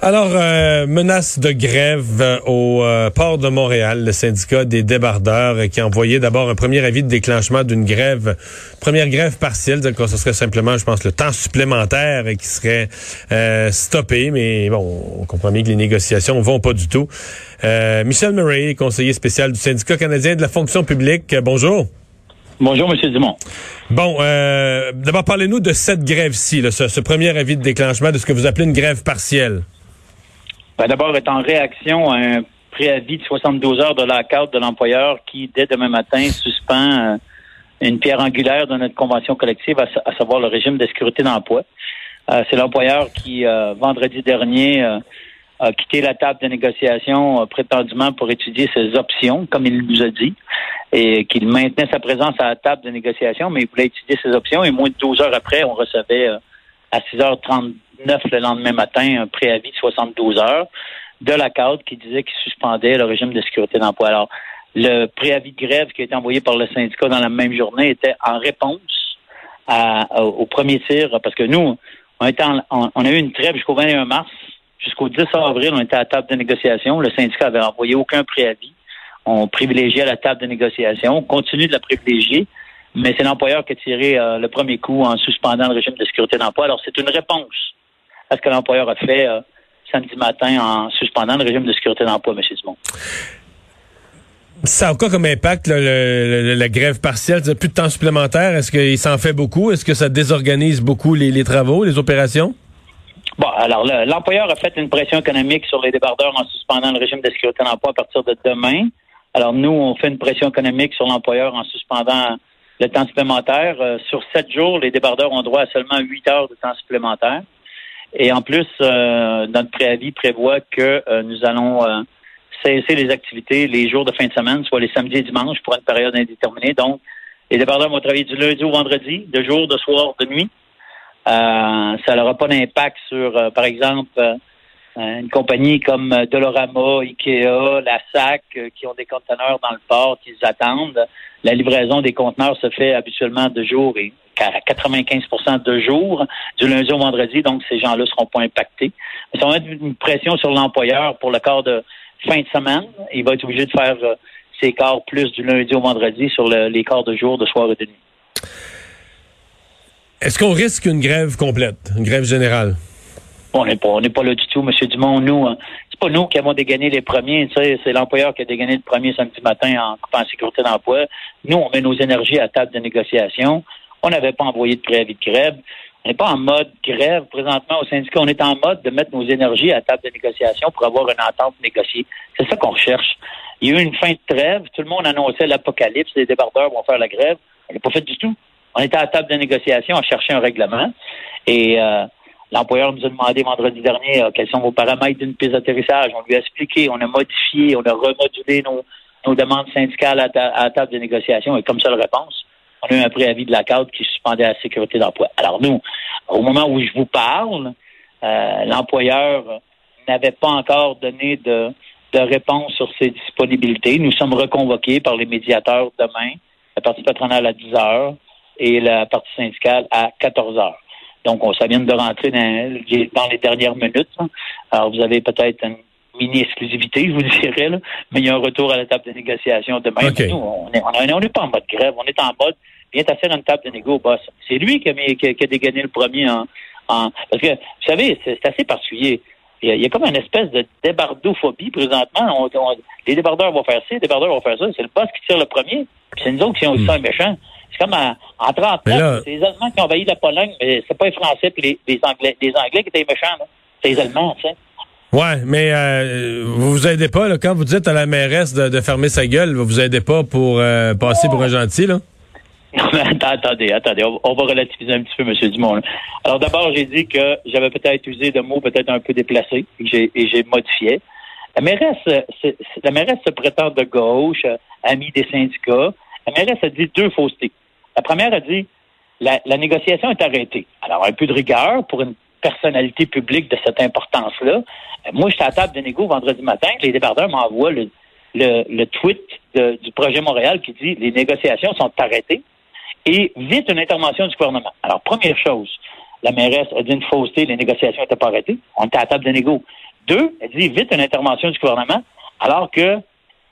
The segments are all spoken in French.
Alors, euh, menace de grève euh, au euh, port de Montréal, le syndicat des débardeurs euh, qui a envoyé d'abord un premier avis de déclenchement d'une grève, première grève partielle, que ce serait simplement, je pense, le temps supplémentaire qui serait stoppé, mais bon, on comprend bien que les négociations vont pas du tout. Michel Murray, conseiller spécial du syndicat canadien de la fonction publique, bonjour. Bonjour, M. Dumont. Bon, d'abord, parlez-nous de cette grève-ci, ce, ce premier avis de déclenchement de ce que vous appelez une grève partielle. Ben, D'abord, est en réaction à un préavis de 72 heures de la carte de l'employeur qui, dès demain matin, suspend euh, une pierre angulaire de notre convention collective, à, savoir le régime de sécurité d'emploi. Euh, C'est l'employeur qui, euh, vendredi dernier, a quitté la table de négociation prétendument pour étudier ses options, comme il nous a dit, et qu'il maintenait sa présence à la table de négociation, mais il voulait étudier ses options. Et moins de 12 heures après, on recevait à 6h30 9 le lendemain matin un préavis de 72 heures de la cadre qui disait qu'il suspendait le régime de sécurité d'emploi. Alors, le préavis de grève qui a été envoyé par le syndicat dans la même journée était en réponse au premier tir, parce que nous, on, a eu une trêve jusqu'au 21 mars, jusqu'au 10 avril, on était à la table de négociation. Le syndicat avait envoyé aucun préavis. On privilégiait la table de négociation. On continue de la privilégier, mais c'est l'employeur qui a tiré euh, le premier coup en suspendant le régime de sécurité d'emploi. Alors, c'est une réponse à ce que l'employeur a fait euh, samedi matin en suspendant le régime de sécurité d'emploi, M. Dumont. Ça a quoi comme impact la grève partielle? Plus de temps supplémentaire? Est-ce qu'il s'en fait beaucoup? Est-ce que ça désorganise beaucoup les, travaux, les opérations? Bon, alors l'employeur a fait une pression économique sur les débardeurs en suspendant le régime de sécurité d'emploi à partir de demain. Alors nous, on fait une pression économique sur l'employeur en suspendant le temps supplémentaire. Euh, sur sept jours, les débardeurs ont droit à seulement huit heures de temps supplémentaire. Et en plus, euh, notre préavis prévoit que euh, nous allons euh, cesser les activités les jours de fin de semaine, soit les samedis et dimanches, pour une période indéterminée. Donc, les débardeurs vont travailler du lundi au vendredi, de jour, de soir, de nuit. ça n'aura pas d'impact sur, par exemple, une compagnie comme Dolorama, Ikea, la SAC, qui ont des conteneurs dans le port, qui attendent. La livraison des conteneurs se fait habituellement de jour et à 95% de jour, du lundi au vendredi, donc ces gens-là ne seront pas impactés. Mais ça va mettre une pression sur l'employeur pour le quart de fin de semaine. Il va être obligé de faire euh, ses quarts plus du lundi au vendredi sur les quarts de jour, de soir et de nuit. Est-ce qu'on risque une grève complète, une grève générale? On n'est pas, pas là du tout, M. Dumont. Nous, hein, c'est pas nous qui avons dégainé les premiers. C'est l'employeur qui a dégainé le premier samedi matin en coupant la sécurité d'emploi. Nous, on met nos énergies à table de négociation. On n'avait pas envoyé de préavis de grève. On n'est pas en mode grève présentement au syndicat. On est en mode de mettre nos énergies à table de négociation pour avoir une entente négociée. C'est ça qu'on recherche. Il y a eu une fin de trêve. Tout le monde annonçait l'apocalypse. Les débardeurs vont faire la grève. On n'est pas fait du tout. On était à la table de négociation à chercher un règlement. Et euh, l'employeur nous a demandé vendredi dernier euh, quels sont vos paramètres d'une piste d'atterrissage. On lui a expliqué, on a modifié, on a remodulé nos, demandes syndicales à, à, la table de négociation. Et comme seule réponse, on a eu un préavis de la cadre qui suspendait la sécurité d'emploi. Alors nous, au moment où je vous parle, euh, l'employeur n'avait pas encore donné de, réponse sur ses disponibilités. Nous sommes reconvoqués par les médiateurs demain, la partie patronale à 10 heures et la partie syndicale à 14 heures. Donc, on, ça vient de rentrer dans, les dernières minutes. Alors, vous avez peut-être une mini-exclusivité, je vous dirais, mais il y a un retour à la table de négociation demain. Nous, on n'est pas en mode grève, on est en mode viens t'asseoir à une table de négo, boss. C'est lui qui a, qui, a, dégainé le premier en, Parce que, vous savez, c'est assez particulier. Il y, a, comme une espèce de débardophobie présentement. les débardeurs vont faire ça, les débardeurs vont faire ça. C'est le boss qui tire le premier, puis c'est nous autres qui sont aussi hmm. méchants. C'est comme en, en 39, c'est les Allemands qui ont envahi la Pologne, mais c'est pas les Français et les, Anglais, les Anglais qui étaient méchants. C'est les Allemands, tu sais. Ouais, mais euh, vous vous aidez pas là, quand vous dites à la mairesse de, fermer sa gueule, vous vous aidez pas pour euh, passer pour un gentil là? attendez, attendez, on, va relativiser un petit peu, M. Dumont. Alors d'abord, j'ai dit que j'avais peut-être usé de mots peut-être un peu déplacés et j'ai modifié. La mairesse, la mairesse se prétend de gauche, amie des syndicats. La mairesse a dit deux faussetés. La première a dit la, la négociation est arrêtée. Alors un peu de rigueur pour une personnalité publique de cette importance-là. Moi, j'étais à table de négo vendredi matin, les débardeurs m'envoient le tweet du projet Montréal qui dit les négociations sont arrêtées et vite une intervention du gouvernement. Alors, première chose, la mairesse a dit une fausseté, les négociations n'étaient pas arrêtées. On était à la table de négo. Deux, elle dit vite une intervention du gouvernement, alors que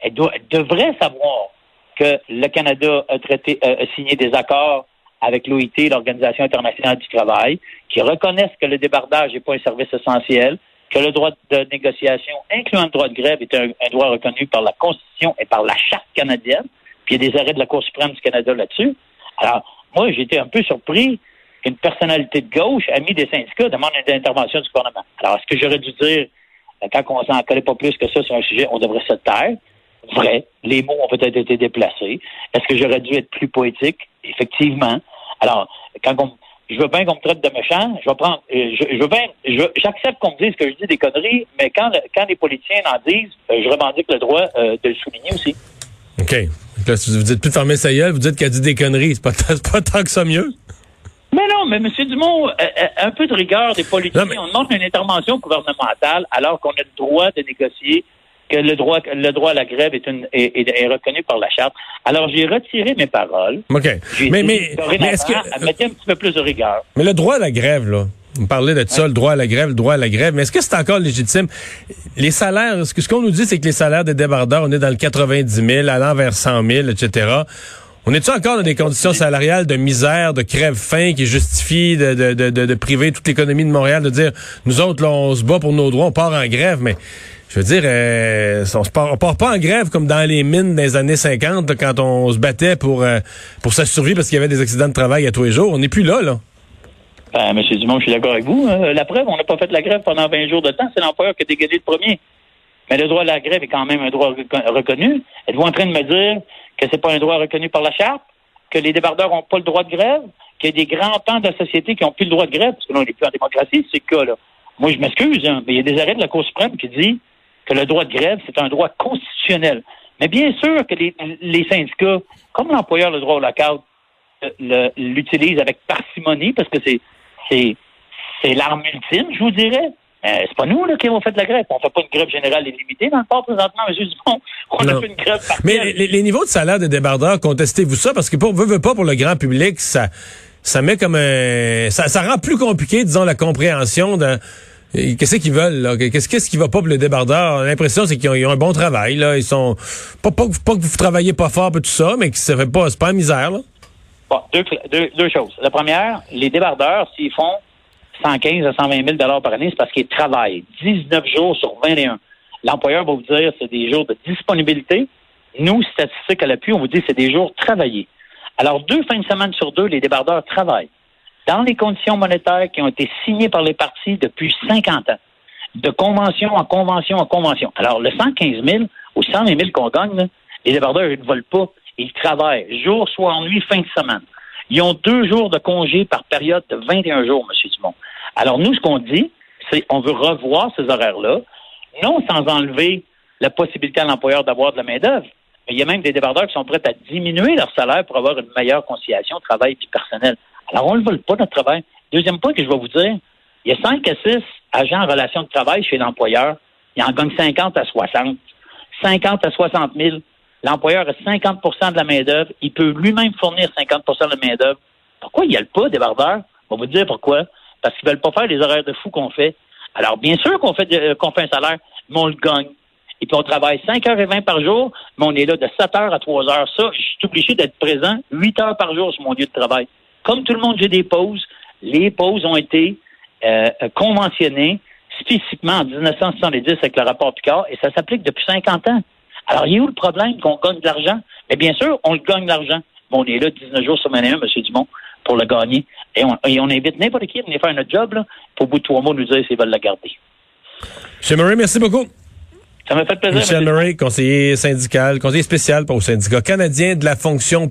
elle devrait savoir que le Canada a, traité, a, a signé des accords avec l'OIT, l'Organisation internationale du travail, qui reconnaissent que le débardage n'est pas un service essentiel, que le droit de négociation, incluant le droit de grève, est un, droit reconnu par la Constitution et par la Charte canadienne. Puis il y a des arrêts de la Cour suprême du Canada là-dessus. Alors, moi, j'ai été un peu surpris qu'une personnalité de gauche, amie des syndicats, demande une intervention du gouvernement. Alors, est-ce que j'aurais dû dire, euh, quand on s'en connaît pas plus que ça sur un sujet, on devrait se taire? Vrai. Les mots ont peut-être été déplacés. Est-ce que j'aurais dû être plus poétique? Effectivement. Alors, quand on, je veux bien qu'on me traite de méchant, je vais prendre, euh, je, je veux bien, je- j'accepte qu'on me dise que je dis des conneries, mais quand, le- quand les politiciens en disent, euh, je revendique le droit euh, de le souligner aussi. OK. Là, vous dites plus de fermer sa gueule, vous dites qu'elle dit des conneries. C'est pas, c'est pas tant que ça mieux. Mais non, mais M. Dumont, euh, euh, un peu de rigueur des politiciens. Non, mais- On demande une intervention gouvernementale alors qu'on a le droit de négocier, que le droit, le droit à la grève est, une, est, est- est reconnu par la Charte. Alors, j'ai retiré mes paroles. OK. Mais, mais, mais est-ce que. à mettre un petit peu plus de rigueur. Mais le droit à la grève, là. Vous parlez de ça, le droit à la grève, le droit à la grève. Mais est-ce que c'est encore légitime? Les salaires, ce que- ce qu'on nous dit, c'est que les salaires des débardeurs, on est dans le 90 000, allant vers 100 000, etc. On est-tu encore dans des conditions salariales de misère, de crève-faim qui justifient de, de, de, de, de priver toute l'économie de Montréal, de dire, nous autres, là, on se bat pour nos droits, on part en grève, mais je veux dire, euh, on, se part, on part pas en grève comme dans les mines des années 50, là, quand on se battait pour, euh, pour sa survie parce qu'il y avait des accidents de travail à tous les jours. On n'est plus là, là. Ben, M. Dumont, je suis d'accord avec vous. Euh, la preuve, on n'a pas fait la grève pendant 20 jours de temps. C'est l'employeur qui a dégagé le premier. Mais le droit à la grève est quand même un droit reco- reconnu. Êtes-vous en train de me dire que c'est pas un droit reconnu par la Charte? Que les débardeurs n'ont pas le droit de grève? Qu'il y a des grands pans de la société qui n'ont plus le droit de grève? Parce que là, on n'est plus en démocratie, c'est le cas, là. Moi, je m'excuse, hein, mais il y a des arrêts de la Cour suprême qui dit que le droit de grève, c'est un droit constitutionnel. Mais bien sûr que les, syndicats, comme l'employeur le droit au lockout, euh, l'utilisent avec parcimonie parce que c'est l'arme ultime, je vous dirais. Euh, c'est pas nous là, qui avons fait la grève. On fait pas une grève générale illimitée dans le port présentement, M. On Non. a fait une grève Mais partielle. les, les niveaux de salaire des débardeurs, contestez-vous ça? Parce que pour veut, veut pas pour le grand public, ça, ça met comme un, ça, ça rend plus compliqué, disons, la compréhension de euh, qu'est-ce qu'ils veulent, là? Qu'est-ce, qu'est-ce qui va pas pour les débardeurs? L'impression, c'est qu'ils ont, ils ont un bon travail, là. Ils sont, pas, pas, que- pas que vous travaillez pas fort et tout ça, mais que ça fait pas, c'est pas la misère, là. Bon, deux, deux, deux choses. La première, les débardeurs, s'ils font 115 à 120 000 par année, c'est parce qu'ils travaillent 19 jours sur 21. L'employeur va vous dire c'est des jours de disponibilité. Nous, statistiques à l'appui, on vous dit c'est des jours travaillés. Alors, deux fins de semaine sur deux, les débardeurs travaillent dans les conditions monétaires qui ont été signées par les partis depuis 50 ans, de convention en convention en convention. Alors, le 115 000 ou 120 000 qu'on gagne, les débardeurs, ils ne volent pas. Ils travaillent jour, soir, nuit, fin de semaine. Ils ont deux jours de congé par période de 21 jours, M. Dumont. Alors, nous, ce qu'on dit, c'est on veut revoir ces horaires-là, non sans enlever la possibilité à l'employeur d'avoir de la main-d'œuvre. Mais il y a même des débardeurs qui sont prêts à diminuer leur salaire pour avoir une meilleure conciliation travail et personnel. Alors, on ne le vole pas, notre travail. Deuxième point que je vais vous dire, il y a 5 à 6 agents en relation de travail chez l'employeur. Il en gagne 50 à 60. 50 à 60 000. L'employeur a 50% de la main-d'œuvre. Il peut lui-même fournir 50% de la main-d'œuvre. Pourquoi il n'y a le pas, débardeur? On va vous dire pourquoi. Parce qu'ils ne veulent pas faire les horaires de fou qu'on fait. Alors, bien sûr qu'on fait, euh, fait un salaire, mais on le gagne. Et puis, on travaille 5h20 par jour, mais on est là de 7h à 3h. Ça, je suis obligé d'être présent 8 heures par jour sur mon lieu de travail. Comme tout le monde, j'ai des pauses. Les pauses ont été euh, conventionnées spécifiquement en 1970 avec le rapport Picard, et ça s'applique depuis 50 ans. Alors, il est où le problème qu'on gagne de l'argent? Mais bien sûr, on le gagne de l'argent. Mais on est là 19 jours sur 21, M. Dumont, pour le gagner. Et on, et on invite n'importe qui à venir faire notre job, là, pour au bout de trois mois nous dire s'ils veulent la garder. Chez Murray, merci beaucoup. Ça m'a fait plaisir. Michel M. Murray, conseiller syndical, conseiller spécial pour le syndicat canadien de la fonction